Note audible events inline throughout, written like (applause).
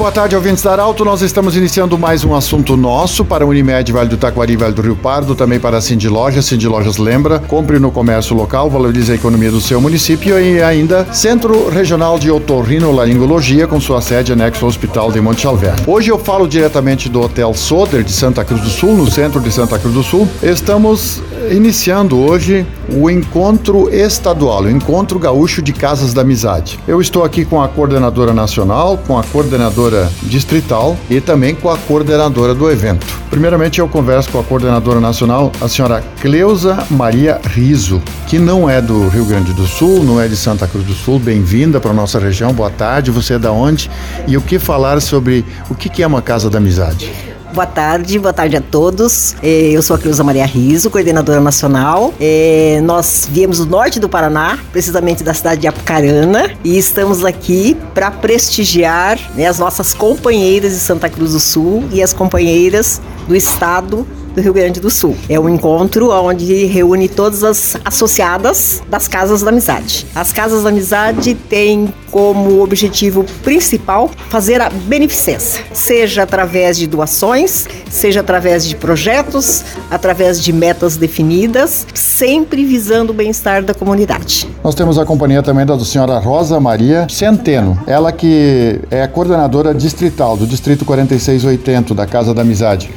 Boa tarde, ouvintes da Arauto. Nós estamos iniciando mais um assunto nosso para Unimed Vale do Taquari, Vale do Rio Pardo, também para a Cindy Lojas. Cindy Lojas lembra, compre no comércio local, valorize a economia do seu município e ainda Centro Regional de Otorrinolaringologia, com sua sede anexo ao Hospital de Monte Alver. Hoje eu falo diretamente do Hotel Soder de Santa Cruz do Sul, no centro de Santa Cruz do Sul. Estamos iniciando hoje o encontro estadual, o encontro gaúcho de Casas da Amizade. Eu estou aqui com a coordenadora nacional, com a coordenadora distrital e também com a coordenadora do evento. Primeiramente eu converso com a coordenadora nacional, a senhora Cleusa Maria Riso, que não é do Rio Grande do Sul, não é de Santa Cruz do Sul. Bem-vinda para a nossa região. Boa tarde. Você é da onde? E o que falar sobre o que é uma Casa da Amizade? Boa tarde, boa tarde a todos. É, eu sou a Cleusa Maria Riso, coordenadora nacional. É, nós viemos do norte do Paraná, precisamente da cidade de Apucarana, e estamos aqui para prestigiar né, as nossas companheiras de Santa Cruz do Sul e as companheiras do estado do Rio Grande do Sul. É um encontro onde reúne todas as associadas das Casas da Amizade. As Casas da Amizade têm como objetivo principal fazer a beneficência, seja através de doações, seja através de projetos, através de metas definidas, sempre visando o bem-estar da comunidade. Nós temos a companhia também da senhora Rosa Maria Centeno, ela que é coordenadora distrital do Distrito 4680 da Casa da Amizade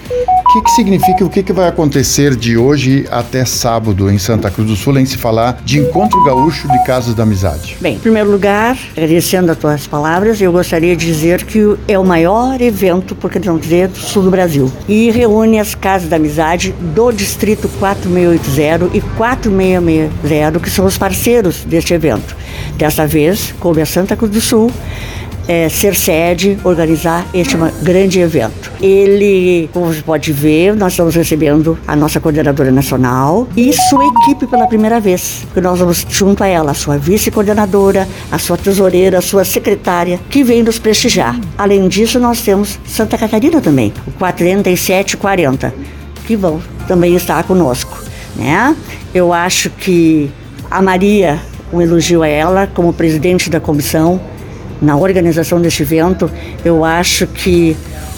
que, que significa, o que, que vai acontecer de hoje até sábado em Santa Cruz do Sul, em se falar de Encontro Gaúcho de Casas da Amizade? Bem, em primeiro lugar, agradecendo as tuas palavras, eu gostaria de dizer que é o maior evento, por que não dizer, do sul do Brasil. E reúne as Casas da Amizade do Distrito 4680 e 4660, que são os parceiros deste evento. Dessa vez, como é Santa Cruz do Sul, é, ser sede, organizar este grande evento. Ele, como você pode ver, nós estamos recebendo a nossa coordenadora nacional e sua equipe pela primeira vez. Que nós vamos junto a ela, a sua vice-coordenadora, a sua tesoureira, a sua secretária, que vem nos prestigiar. Além disso, nós temos Santa Catarina também, o 4740, que vão também estar conosco. Né? Eu acho que a Maria, um elogio a ela como presidente da comissão, na organização deste evento, eu acho que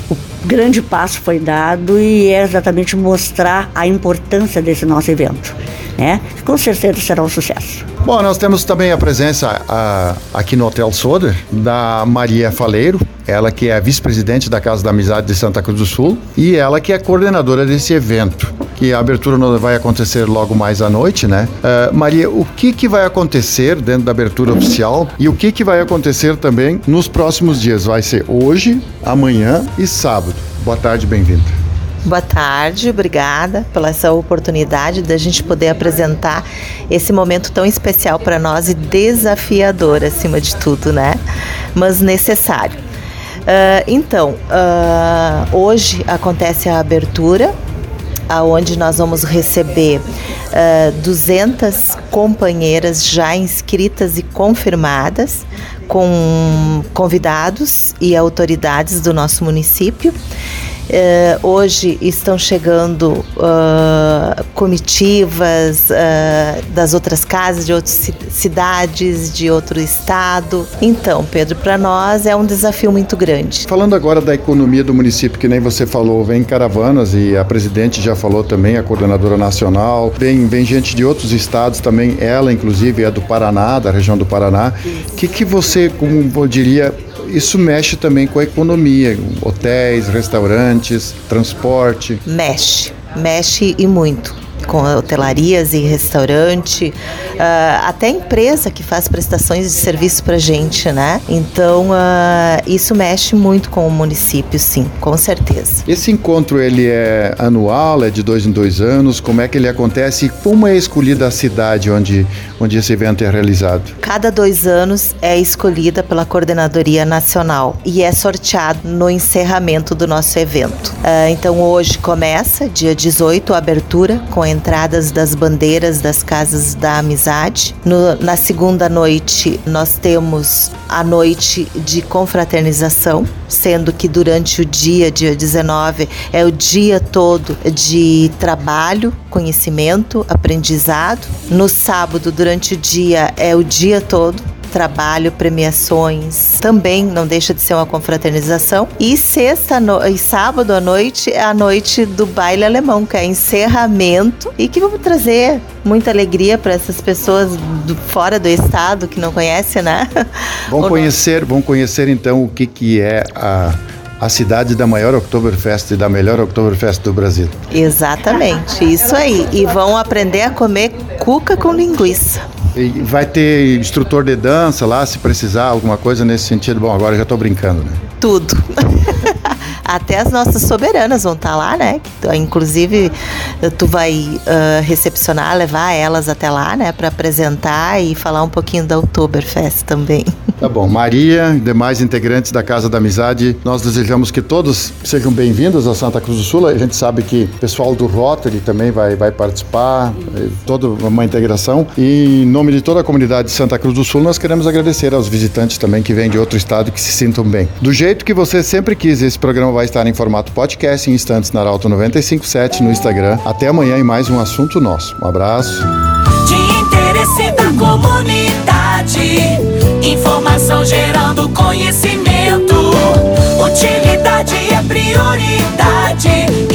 o grande passo foi dado e é exatamente mostrar a importância desse nosso evento. Né? Com certeza será um sucesso. Bom, nós temos também a presença a, aqui no Hotel Soder da Maria Faleiro, ela que é vice-presidente da Casa da Amizade de Santa Cruz do Sul e ela que é coordenadora desse evento, que a abertura vai acontecer logo mais à noite, né? Uh, Maria, o que, que vai acontecer dentro da abertura oficial e o que, que vai acontecer também nos próximos dias? Vai ser hoje, amanhã e sábado. Boa tarde, bem-vinda. Boa tarde, obrigada pela essa oportunidade da gente poder apresentar esse momento tão especial para nós e desafiador acima de tudo, né? Mas necessário. Uh, então, uh, hoje acontece a abertura, aonde nós vamos receber uh, 200 companheiras já inscritas e confirmadas, com convidados e autoridades do nosso município. Uh, hoje estão chegando uh, comitivas uh, das outras casas, de outras cidades, de outro estado. Então, Pedro, para nós é um desafio muito grande. Falando agora da economia do município, que nem você falou, vem caravanas e a presidente já falou também, a coordenadora nacional, vem, vem gente de outros estados também, ela inclusive é do Paraná, da região do Paraná. O que, que você, como eu diria, isso mexe também com a economia, hotéis, restaurantes, transporte. Mexe, mexe e muito com hotelarias e restaurante, uh, até empresa que faz prestações de serviço para gente, né? Então uh, isso mexe muito com o município, sim, com certeza. Esse encontro ele é anual, é de dois em dois anos. Como é que ele acontece como é escolhida a cidade onde onde esse evento é realizado? Cada dois anos é escolhida pela coordenadoria nacional e é sorteado no encerramento do nosso evento. Uh, então hoje começa dia 18 a abertura com a entradas das bandeiras das casas da amizade. No, na segunda noite, nós temos a noite de confraternização, sendo que durante o dia, dia 19, é o dia todo de trabalho, conhecimento, aprendizado. No sábado, durante o dia, é o dia todo trabalho, premiações, também não deixa de ser uma confraternização. E sexta no... e sábado à noite é a noite do baile alemão, que é encerramento e que vamos trazer muita alegria para essas pessoas do, fora do estado que não conhecem, né? (laughs) Vão conhecer, vão conhecer então o que que é a a cidade da maior Oktoberfest e da melhor Oktoberfest do Brasil. Exatamente, isso aí. E vão aprender a comer cuca com linguiça. Vai ter instrutor de dança lá, se precisar, alguma coisa nesse sentido. Bom, agora já estou brincando, né? Tudo. (laughs) Até as nossas soberanas vão estar tá lá, né? Inclusive, tu vai uh, recepcionar, levar elas até lá, né? Para apresentar e falar um pouquinho da Oktoberfest também. (laughs) Tá bom. Maria e demais integrantes da Casa da Amizade, nós desejamos que todos sejam bem-vindos a Santa Cruz do Sul. A gente sabe que o pessoal do Rotary também vai, vai participar, é toda uma integração. E em nome de toda a comunidade de Santa Cruz do Sul, nós queremos agradecer aos visitantes também que vêm de outro estado que se sintam bem. Do jeito que você sempre quis, esse programa vai estar em formato podcast em instantes na Arauto 957 no Instagram. Até amanhã em mais um assunto nosso. Um abraço. De interesse da comunidade, informação gerando conhecimento. Utilidade é prioridade